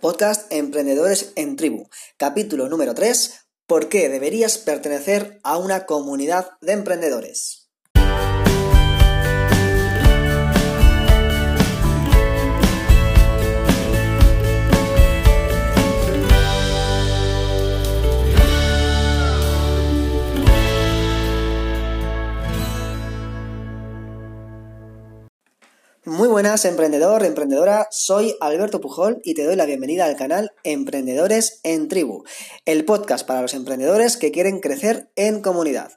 Podcast Emprendedores en Tribu, capítulo número 3, ¿por qué deberías pertenecer a una comunidad de emprendedores? Muy buenas, emprendedor, emprendedora. Soy Alberto Pujol y te doy la bienvenida al canal Emprendedores en Tribu, el podcast para los emprendedores que quieren crecer en comunidad.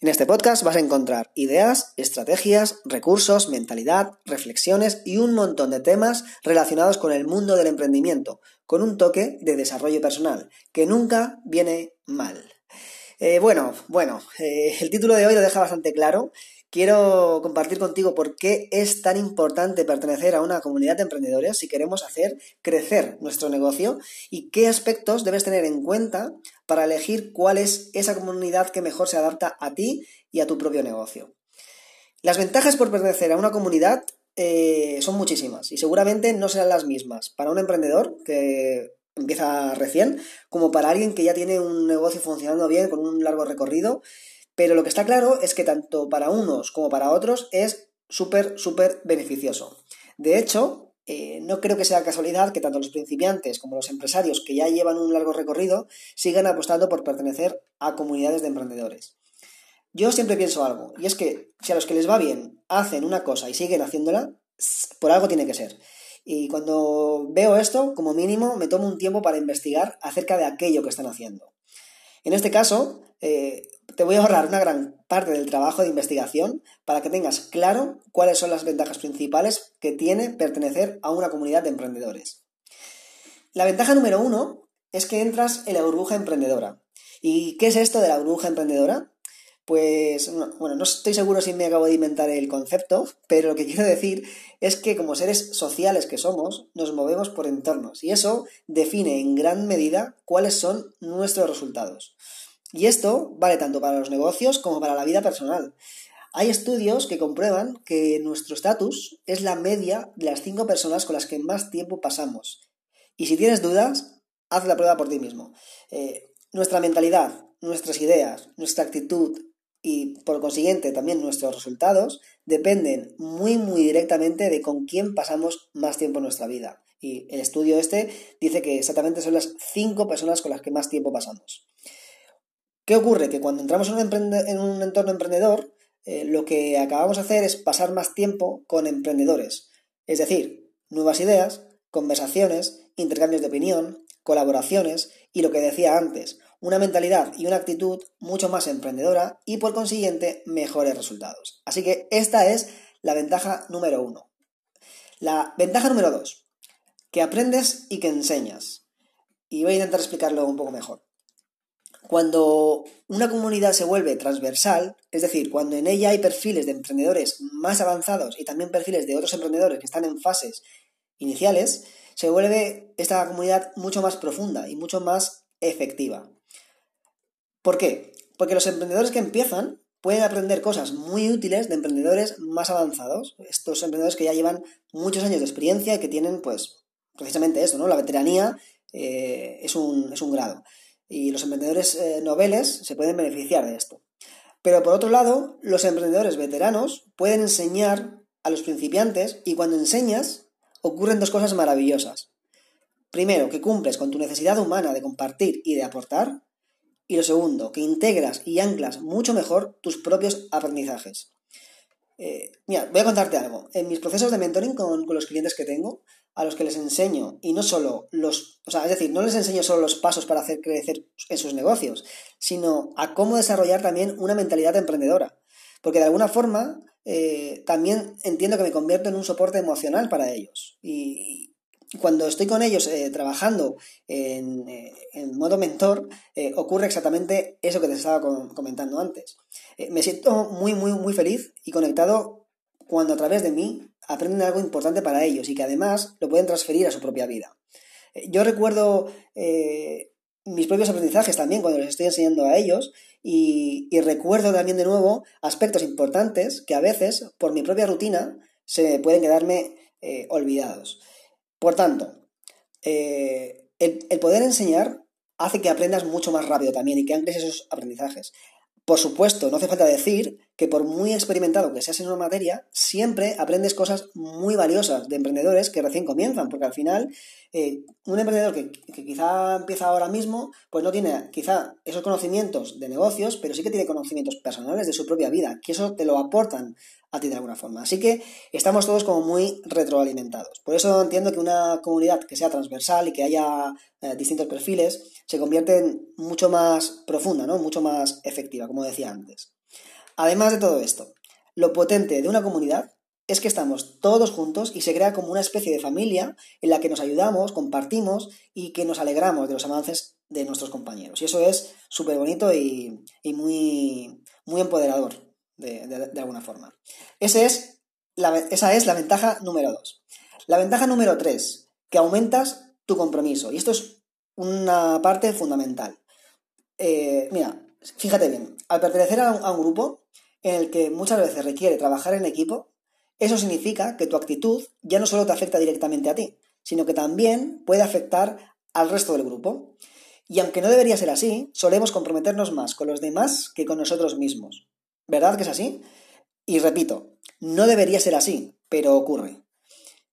En este podcast vas a encontrar ideas, estrategias, recursos, mentalidad, reflexiones y un montón de temas relacionados con el mundo del emprendimiento, con un toque de desarrollo personal, que nunca viene mal. Eh, bueno, bueno, eh, el título de hoy lo deja bastante claro quiero compartir contigo por qué es tan importante pertenecer a una comunidad de emprendedores si queremos hacer crecer nuestro negocio y qué aspectos debes tener en cuenta para elegir cuál es esa comunidad que mejor se adapta a ti y a tu propio negocio. Las ventajas por pertenecer a una comunidad eh, son muchísimas y seguramente no serán las mismas para un emprendedor que empieza recién como para alguien que ya tiene un negocio funcionando bien con un largo recorrido pero lo que está claro es que tanto para unos como para otros es súper, súper beneficioso. De hecho, eh, no creo que sea casualidad que tanto los principiantes como los empresarios que ya llevan un largo recorrido sigan apostando por pertenecer a comunidades de emprendedores. Yo siempre pienso algo, y es que si a los que les va bien hacen una cosa y siguen haciéndola, por algo tiene que ser. Y cuando veo esto, como mínimo, me tomo un tiempo para investigar acerca de aquello que están haciendo. En este caso, eh, te voy a ahorrar una gran parte del trabajo de investigación para que tengas claro cuáles son las ventajas principales que tiene pertenecer a una comunidad de emprendedores. La ventaja número uno es que entras en la burbuja emprendedora. ¿Y qué es esto de la burbuja emprendedora? Pues, bueno, no estoy seguro si me acabo de inventar el concepto, pero lo que quiero decir es que como seres sociales que somos, nos movemos por entornos y eso define en gran medida cuáles son nuestros resultados. Y esto vale tanto para los negocios como para la vida personal. Hay estudios que comprueban que nuestro estatus es la media de las cinco personas con las que más tiempo pasamos. Y si tienes dudas, haz la prueba por ti mismo. Eh, nuestra mentalidad, nuestras ideas, nuestra actitud y por consiguiente también nuestros resultados dependen muy muy directamente de con quién pasamos más tiempo en nuestra vida. Y el estudio este dice que exactamente son las cinco personas con las que más tiempo pasamos. ¿Qué ocurre? Que cuando entramos en un, entorno emprendedor, eh, lo que acabamos de hacer es pasar más tiempo con emprendedores. Es decir, nuevas ideas, conversaciones, intercambios de opinión, colaboraciones y lo que decía antes, una mentalidad y una actitud mucho más emprendedora y por consiguiente mejores resultados. Así que esta es la ventaja número uno. La ventaja número dos, que aprendes y que enseñas. Y voy a intentar explicarlo un poco mejor. Cuando una comunidad se vuelve transversal, es decir, cuando en ella hay perfiles de emprendedores más avanzados y también perfiles de otros emprendedores que están en fases iniciales, se vuelve esta comunidad mucho más profunda y mucho más efectiva. ¿Por qué? Porque los emprendedores que empiezan pueden aprender cosas muy útiles de emprendedores más avanzados, estos emprendedores que ya llevan muchos años de experiencia y que tienen, pues, precisamente eso, ¿no? La veteranía eh, es, un, es un grado y los emprendedores eh, noveles se pueden beneficiar de esto. Pero por otro lado, los emprendedores veteranos pueden enseñar a los principiantes y cuando enseñas ocurren dos cosas maravillosas. Primero, que cumples con tu necesidad humana de compartir y de aportar. Y lo segundo, que integras y anclas mucho mejor tus propios aprendizajes. Eh, mira, voy a contarte algo. En mis procesos de mentoring con, los clientes que tengo, a los que les enseño, y no solo los, o sea, es decir, no les enseño solo los pasos para hacer crecer en sus negocios, sino a cómo desarrollar también una mentalidad emprendedora. Porque de alguna forma eh, también entiendo que me convierto en un soporte emocional para ellos. Y, cuando estoy con ellos eh, trabajando en, eh, en, modo mentor, ocurre exactamente eso que te estaba comentando antes. me siento muy, muy, muy feliz y conectado cuando a través de mí aprenden algo importante para ellos y que además lo pueden transferir a su propia vida. Eh, yo recuerdo eh, mis propios aprendizajes también cuando les estoy enseñando a ellos y, recuerdo también de nuevo aspectos importantes que a veces por mi propia rutina se pueden quedarme eh, olvidados. Por tanto, eh, el, poder enseñar hace que aprendas mucho más rápido también y que ancles esos aprendizajes. Por supuesto, no hace falta decir que por muy experimentado que seas en una materia, siempre aprendes cosas muy valiosas de emprendedores que recién comienzan, porque al final eh, un emprendedor que, que, quizá empieza ahora mismo, pues no tiene quizá esos conocimientos de negocios, pero sí que tiene conocimientos personales de su propia vida, que eso te lo aportan a ti de alguna forma. Así que estamos todos como muy retroalimentados. Por eso entiendo que una comunidad que sea transversal y que haya eh, distintos perfiles se convierte en mucho más profunda, ¿no? Mucho más efectiva, como decía antes. Además de todo esto, lo potente de una comunidad es que estamos todos juntos y se crea como una especie de familia en la que nos ayudamos, compartimos y que nos alegramos de los avances de nuestros compañeros. Y eso es súper bonito y, muy, muy empoderador de, alguna forma. Es la, esa es la ventaja número dos. La ventaja número tres, que aumentas tu compromiso. Y esto es una parte fundamental. Eh, mira, fíjate bien, al pertenecer a un, grupo en el que muchas veces requiere trabajar en equipo, eso significa que tu actitud ya no solo te afecta directamente a ti, sino que también puede afectar al resto del grupo. Y aunque no debería ser así, solemos comprometernos más con los demás que con nosotros mismos. ¿Verdad que es así? Y repito, no debería ser así, pero ocurre.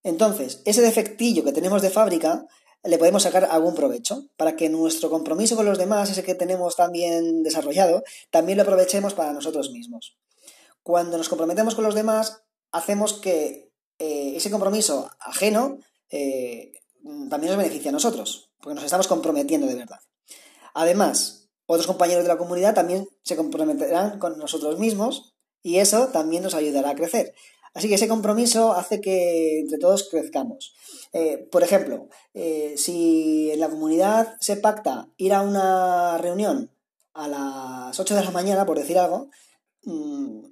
Entonces, ese defectillo que tenemos de fábrica le podemos sacar algún provecho para que nuestro compromiso con los demás, ese que tenemos tan bien desarrollado, también lo aprovechemos para nosotros mismos. Cuando nos comprometemos con los demás, hacemos que eh, ese compromiso ajeno eh, también nos beneficie a nosotros, porque nos estamos comprometiendo de verdad. Además, otros compañeros de la comunidad también se comprometerán con nosotros mismos y eso también nos ayudará a crecer. Así que ese compromiso hace que entre todos crezcamos. Eh, por ejemplo, eh, si en la comunidad se pacta ir a una reunión a las 8 de la mañana, por decir algo, mm,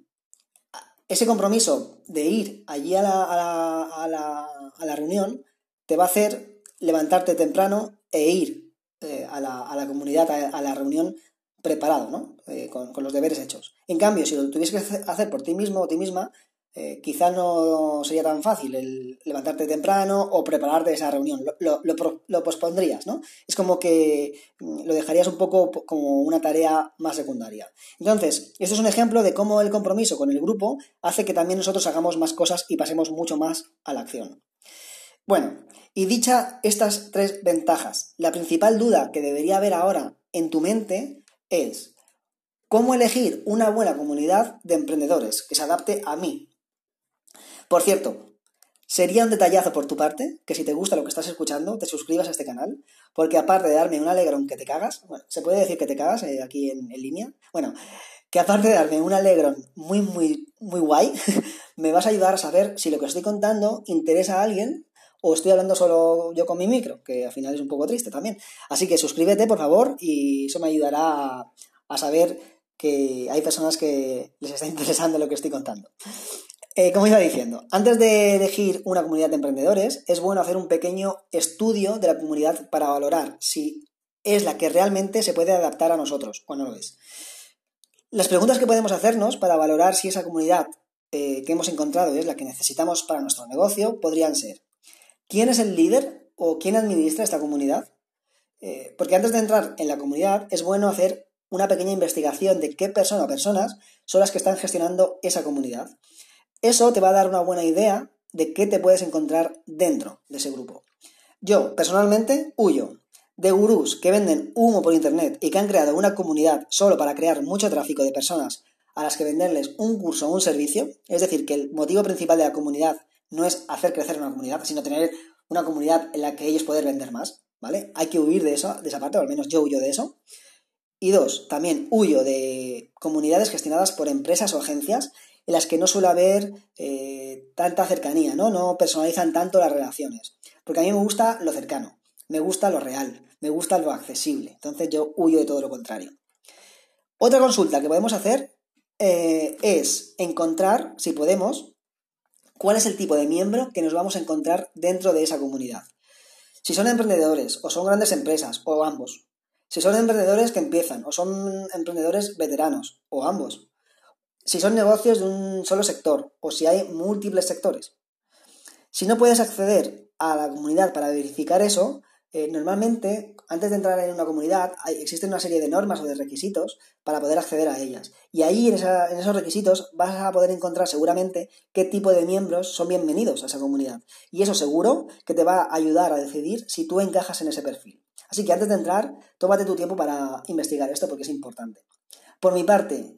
ese compromiso de ir allí a la, a la reunión te va a hacer levantarte temprano e ir eh, a, la, comunidad, a, la reunión preparado, ¿no? Eh, con, los deberes hechos. En cambio, si lo tuvieses que hacer por ti mismo o ti misma, eh, quizá no sería tan fácil el levantarte temprano o prepararte esa reunión. Lo, lo, pospondrías, ¿no? Es como que mm, lo dejarías un poco como una tarea más secundaria. Entonces, esto es un ejemplo de cómo el compromiso con el grupo hace que también nosotros hagamos más cosas y pasemos mucho más a la acción. Bueno, y dicha estas tres ventajas, la principal duda que debería haber ahora en tu mente es cómo elegir una buena comunidad de emprendedores que se adapte a mí. Por cierto, sería un detallazo por tu parte que si te gusta lo que estás escuchando, te suscribas a este canal, porque aparte de darme un alegrón que te cagas, bueno, se puede decir que te cagas eh, aquí en, línea, bueno, que aparte de darme un alegrón muy, muy, muy guay, me vas a ayudar a saber si lo que estoy contando interesa a alguien o estoy hablando solo yo con mi micro, que al final es un poco triste también. Así que suscríbete, por favor, y eso me ayudará a, saber que hay personas que les está interesando lo que estoy contando. Eh, como iba diciendo, antes de elegir una comunidad de emprendedores, es bueno hacer un pequeño estudio de la comunidad para valorar si es la que realmente se puede adaptar a nosotros o no lo es. Las preguntas que podemos hacernos para valorar si esa comunidad eh, que hemos encontrado es la que necesitamos para nuestro negocio podrían ser, ¿Quién es el líder o quién administra esta comunidad? Eh, porque antes de entrar en la comunidad es bueno hacer una pequeña investigación de qué persona o personas son las que están gestionando esa comunidad. Eso te va a dar una buena idea de qué te puedes encontrar dentro de ese grupo. Yo, personalmente, huyo de gurús que venden humo por internet y que han creado una comunidad solo para crear mucho tráfico de personas a las que venderles un curso o un servicio. Es decir, que el motivo principal de la comunidad no es hacer crecer una comunidad, sino tener una comunidad en la que ellos puedan vender más, ¿vale? Hay que huir de, eso, de esa parte, o al menos yo huyo de eso. Y dos, también huyo de comunidades gestionadas por empresas o agencias en las que no suele haber eh, tanta cercanía, ¿no? No personalizan tanto las relaciones. Porque a mí me gusta lo cercano, me gusta lo real, me gusta lo accesible. Entonces yo huyo de todo lo contrario. Otra consulta que podemos hacer eh, es encontrar, si podemos, cuál es el tipo de miembro que nos vamos a encontrar dentro de esa comunidad. Si son emprendedores o son grandes empresas o ambos. Si son emprendedores que empiezan o son emprendedores veteranos o ambos. Si son negocios de un solo sector o si hay múltiples sectores. Si no puedes acceder a la comunidad para verificar eso, Eh, normalmente, antes de entrar en una comunidad, hay, existen una serie de normas o de requisitos para poder acceder a ellas. Y ahí, en, en, esos requisitos, vas a poder encontrar seguramente qué tipo de miembros son bienvenidos a esa comunidad. Y eso seguro que te va a ayudar a decidir si tú encajas en ese perfil. Así que antes de entrar, tómate tu tiempo para investigar esto porque es importante. Por mi parte,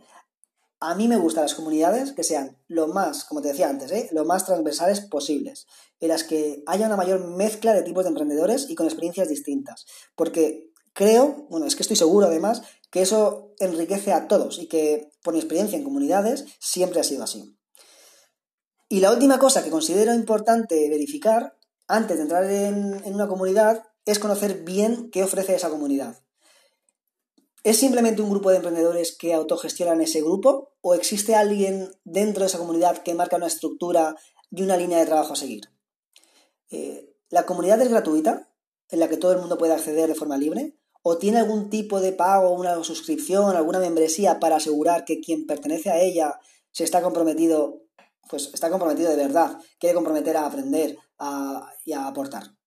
a mí me gustan las comunidades que sean lo más, como te decía antes, ¿eh? lo más transversales posibles, en las que haya una mayor mezcla de tipos de emprendedores y con experiencias distintas. Porque creo, bueno, es que estoy seguro además, que eso enriquece a todos y que por mi experiencia en comunidades siempre ha sido así. Y la última cosa que considero importante verificar antes de entrar en, en una comunidad es conocer bien qué ofrece esa comunidad. ¿Es simplemente un grupo de emprendedores que autogestionan ese grupo o existe alguien dentro de esa comunidad que marca una estructura y una línea de trabajo a seguir? Eh, ¿La comunidad es gratuita, en la que todo el mundo puede acceder de forma libre? ¿O tiene algún tipo de pago, una suscripción, alguna membresía para asegurar que quien pertenece a ella se está comprometido, pues está comprometido de verdad, quiere comprometer a aprender y a aportar?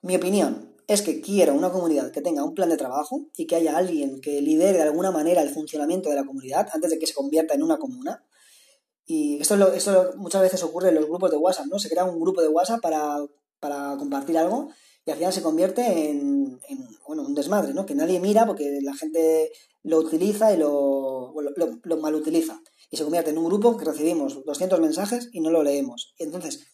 Mi opinión, es que quiero una comunidad que tenga un plan de trabajo y que haya alguien que lidere de alguna manera el funcionamiento de la comunidad antes de que se convierta en una comuna. Y esto, lo, muchas veces ocurre en los grupos de WhatsApp, ¿no? Se crea un grupo de WhatsApp para, compartir algo y al final se convierte en, bueno, un desmadre, ¿no? Que nadie mira porque la gente lo utiliza y lo, lo, lo mal utiliza. Y se convierte en un grupo que recibimos 200 mensajes y no lo leemos. Entonces,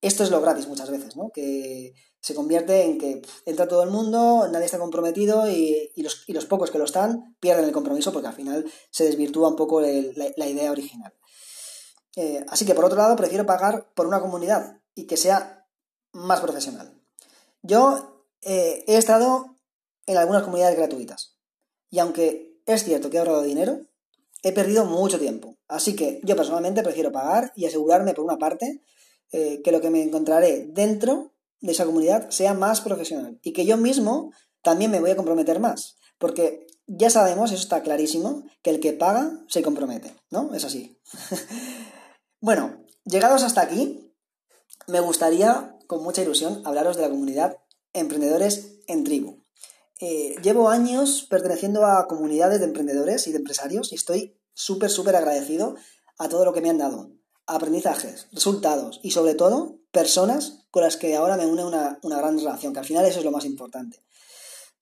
esto es lo gratis muchas veces, ¿no? Que se convierte en que entra todo el mundo, nadie está comprometido y, los, pocos que lo están pierden el compromiso porque al final se desvirtúa un poco la, idea original. Eh, así que por otro lado prefiero pagar por una comunidad y que sea más profesional. Yo eh, he estado en algunas comunidades gratuitas y aunque es cierto que he ahorrado dinero, he perdido mucho tiempo. Así que yo personalmente prefiero pagar y asegurarme por una parte eh, que lo que me encontraré dentro de esa comunidad sea más profesional y que yo mismo también me voy a comprometer más. Porque ya sabemos, eso está clarísimo, que el que paga se compromete, ¿no? Es así. bueno, llegados hasta aquí, me gustaría, con mucha ilusión, hablaros de la comunidad Emprendedores en Tribu. Eh, llevo años perteneciendo a comunidades de emprendedores y de empresarios y estoy súper, súper agradecido a todo lo que me han dado aprendizajes, resultados y sobre todo personas con las que ahora me une una, gran relación, que al final eso es lo más importante.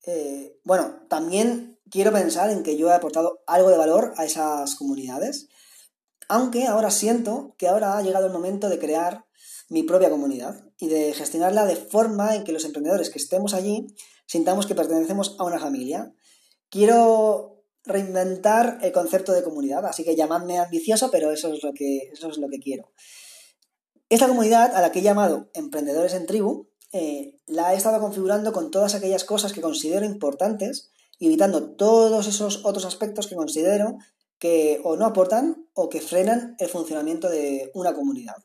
Eh, bueno, también quiero pensar en que yo he aportado algo de valor a esas comunidades, aunque ahora siento que ahora ha llegado el momento de crear mi propia comunidad y de gestionarla de forma en que los emprendedores que estemos allí sintamos que pertenecemos a una familia. Quiero reinventar el concepto de comunidad. Así que llamadme ambicioso, pero eso es lo que, eso es lo que quiero. Esta comunidad, a la que he llamado Emprendedores en Tribu, eh, la he estado configurando con todas aquellas cosas que considero importantes, evitando todos esos otros aspectos que considero que o no aportan o que frenan el funcionamiento de una comunidad.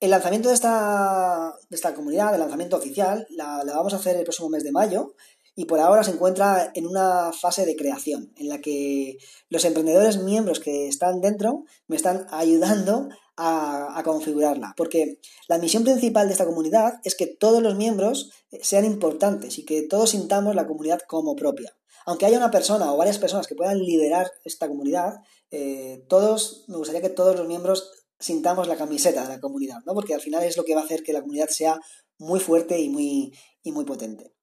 El lanzamiento de esta, de esta comunidad, el lanzamiento oficial, la, la, vamos a hacer el próximo mes de mayo y por ahora se encuentra en una fase de creación en la que los emprendedores miembros que están dentro me están ayudando a, configurarla. Porque la misión principal de esta comunidad es que todos los miembros sean importantes y que todos sintamos la comunidad como propia. Aunque haya una persona o varias personas que puedan liderar esta comunidad, eh, todos, me gustaría que todos los miembros sintamos la camiseta de la comunidad, ¿no? Porque al final es lo que va a hacer que la comunidad sea muy fuerte y muy, y muy potente.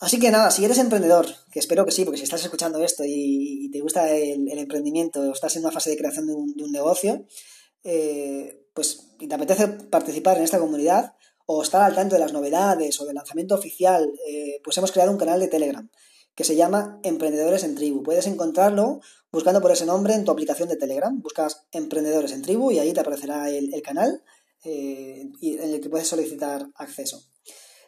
Así que nada, si eres emprendedor, que espero que sí, porque si estás escuchando esto y, te gusta el, emprendimiento o estás en una fase de creación de un, negocio, eh, pues y te apetece participar en esta comunidad o estar al tanto de las novedades o del lanzamiento oficial, eh, pues hemos creado un canal de Telegram que se llama Emprendedores en Tribu. Puedes encontrarlo buscando por ese nombre en tu aplicación de Telegram. Buscas Emprendedores en Tribu y ahí te aparecerá el, canal eh, en el que puedes solicitar acceso.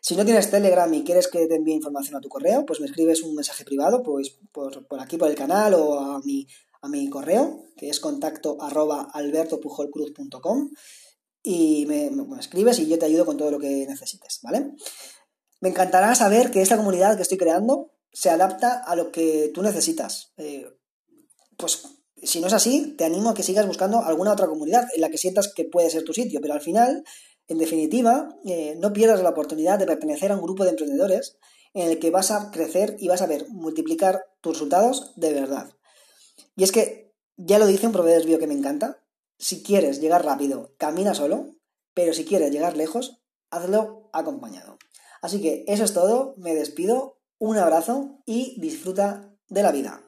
Si no tienes Telegram y quieres que te envíe información a tu correo, pues me escribes un mensaje privado pues, por, aquí, por el canal o a mi, a mi correo, que es contacto albertopujolcruz.com y me, escribes y yo te ayudo con todo lo que necesites, ¿vale? Me encantará saber que esta comunidad que estoy creando se adapta a lo que tú necesitas. Eh, pues si no es así, te animo a que sigas buscando alguna otra comunidad en la que sientas que puede ser tu sitio, pero al final En definitiva, eh, no pierdas la oportunidad de pertenecer a un grupo de emprendedores en el que vas a crecer y vas a ver multiplicar tus resultados de verdad. Y es que, ya lo dice un proverbio que me encanta, si quieres llegar rápido, camina solo, pero si quieres llegar lejos, hazlo acompañado. Así que eso es todo, me despido, un abrazo y disfruta de la vida.